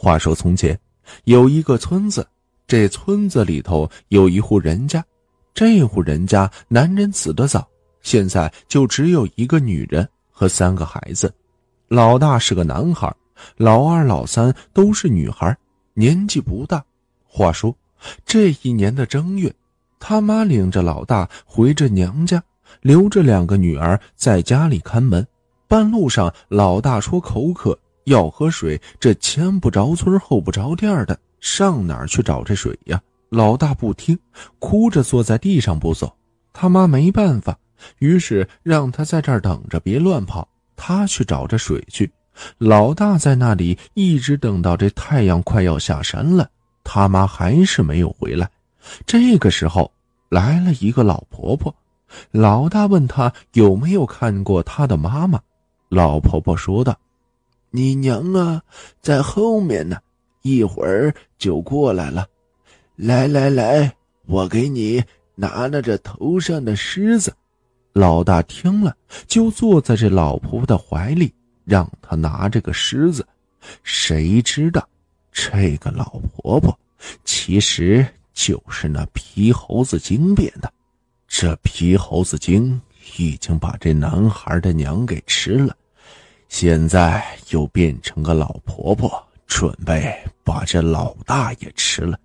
话说从前，有一个村子，这村子里头有一户人家，这户人家男人死得早，现在就只有一个女人和三个孩子。老大是个男孩，老二、老三都是女孩，年纪不大。话说，这一年的正月，他妈领着老大回着娘家，留着两个女儿在家里看门。半路上，老大说口渴，要喝水。这前不着村后不着店的，上哪儿去找这水呀？老大不听，哭着坐在地上不走。他妈没办法，于是让他在这儿等着，别乱跑。他去找这水去。老大在那里一直等到这太阳快要下山了，他妈还是没有回来。这个时候来了一个老婆婆，老大问他有没有看过他的妈妈。老婆婆说道：“你娘啊，在后面呢，一会儿就过来了。来来来，我给你拿了这头上的虱子。”老大听了，就坐在这老婆婆的怀里，让她拿这个虱子。谁知道，这个老婆婆其实就是那皮猴子精变的。这皮猴子精。已经把这男孩的娘给吃了，现在又变成个老婆婆，准备把这老大也吃了。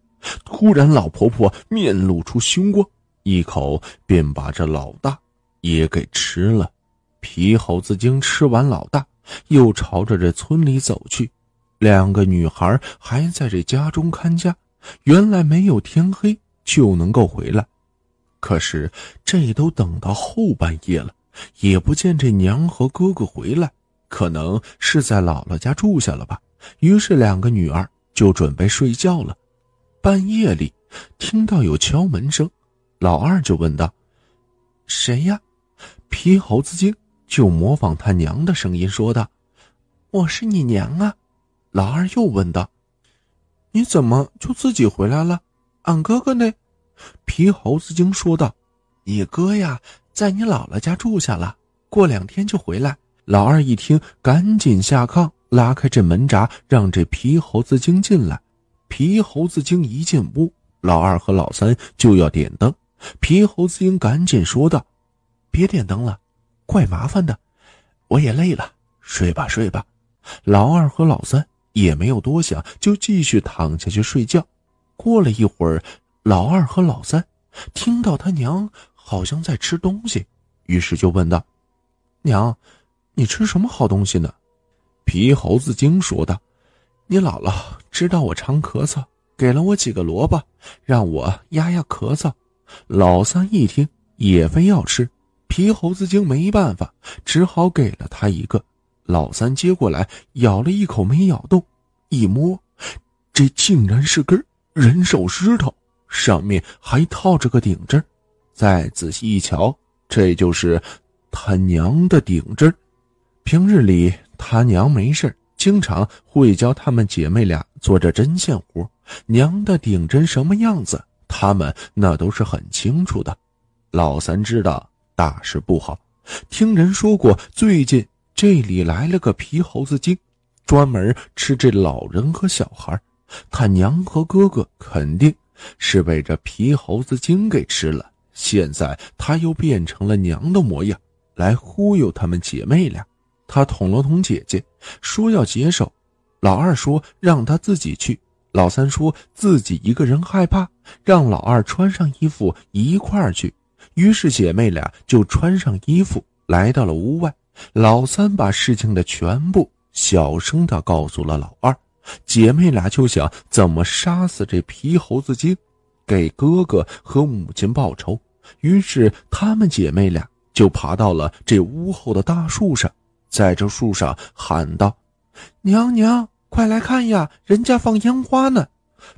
突然，老婆婆面露出凶光，一口便把这老大也给吃了。皮猴子精吃完老大，又朝着这村里走去。两个女孩还在这家中看家，原来没有天黑就能够回来。可是这都等到后半夜了，也不见这娘和哥哥回来，可能是在姥姥家住下了吧。于是两个女儿就准备睡觉了。半夜里听到有敲门声，老二就问道：“谁呀？”皮猴子精就模仿他娘的声音说道：“我是你娘啊。”老二又问道：“你怎么就自己回来了？俺哥哥呢？”皮猴子精说道：“你哥呀，在你姥姥家住下了，过两天就回来。”老二一听，赶紧下炕，拉开这门闸，让这皮猴子精进来。皮猴子精一进屋，老二和老三就要点灯。皮猴子精赶紧说道：“别点灯了，怪麻烦的。我也累了，睡吧，睡吧。”老二和老三也没有多想，就继续躺下去睡觉。过了一会儿。老二和老三听到他娘好像在吃东西，于是就问道：“娘，你吃什么好东西呢？”皮猴子精说道：“你姥姥知道我常咳嗽，给了我几个萝卜，让我压压咳嗽。”老三一听也非要吃，皮猴子精没办法，只好给了他一个。老三接过来咬了一口，没咬动，一摸，这竟然是根人手石头。上面还套着个顶针，再仔细一瞧，这就是他娘的顶针。平日里他娘没事经常会教他们姐妹俩做着针线活。娘的顶针什么样子，他们那都是很清楚的。老三知道大事不好，听人说过最近这里来了个皮猴子精，专门吃这老人和小孩。他娘和哥哥肯定。是被这皮猴子精给吃了，现在他又变成了娘的模样，来忽悠他们姐妹俩。他捅了捅姐姐，说要解手。老二说让他自己去。老三说自己一个人害怕，让老二穿上衣服一块儿去。于是姐妹俩就穿上衣服来到了屋外。老三把事情的全部小声的告诉了老二。姐妹俩就想怎么杀死这皮猴子精，给哥哥和母亲报仇。于是，她们姐妹俩就爬到了这屋后的大树上，在这树上喊道：“娘娘，快来看呀，人家放烟花呢！”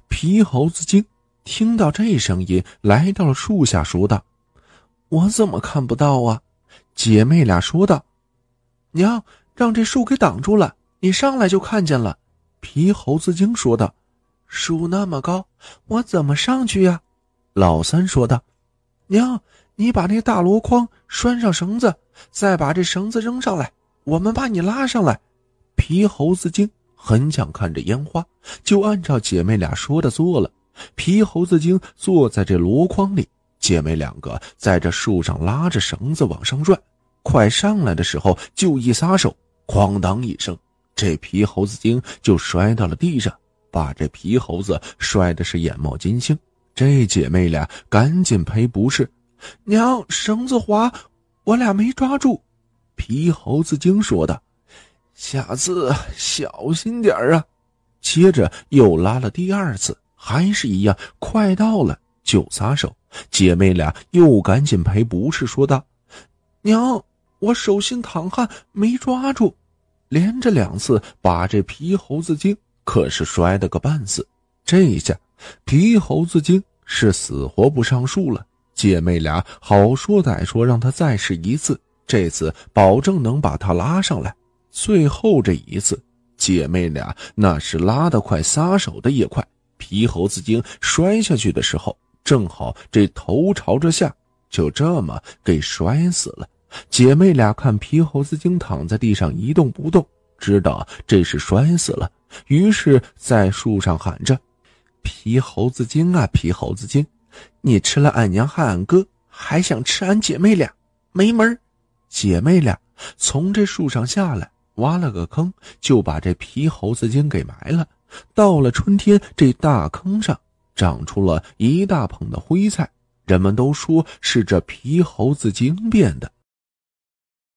皮猴子精听到这声音，来到了树下，说道：“我怎么看不到啊？”姐妹俩说道：“娘，让这树给挡住了，你上来就看见了。”皮猴子精说道：“树那么高，我怎么上去呀？”老三说道：“娘，你把那大箩筐拴上绳子，再把这绳子扔上来，我们把你拉上来。”皮猴子精很想看着烟花，就按照姐妹俩说的做了。皮猴子精坐在这箩筐里，姐妹两个在这树上拉着绳子往上转。快上来的时候，就一撒手，哐当一声，这皮猴子精就摔到了地上，把这皮猴子摔的是眼冒金星。这姐妹俩赶紧赔不是，娘，绳子滑，我俩没抓住。皮猴子精说道：“下次小心点啊。”接着又拉了第二次。还是一样，快到了就撒手。姐妹俩又赶紧赔不是，说道：“娘，我手心淌汗，没抓住。”连着两次把这皮猴子精可是摔得个半死。这一下，皮猴子精是死活不上树了。姐妹俩好说歹说，让他再试一次，这次保证能把他拉上来。最后这一次，姐妹俩那是拉得快，撒手的也快。皮猴子精摔下去的时候，正好这头朝着下，就这么给摔死了。姐妹俩看皮猴子精躺在地上一动不动，知道这是摔死了，于是，在树上喊着：“皮猴子精啊，皮猴子精，你吃了俺娘和俺哥，还想吃俺姐妹俩？没门！”姐妹俩从这树上下来，挖了个坑，就把这皮猴子精给埋了。到了春天，这大坑上长出了一大捧的灰菜，人们都说是这皮猴子精变的。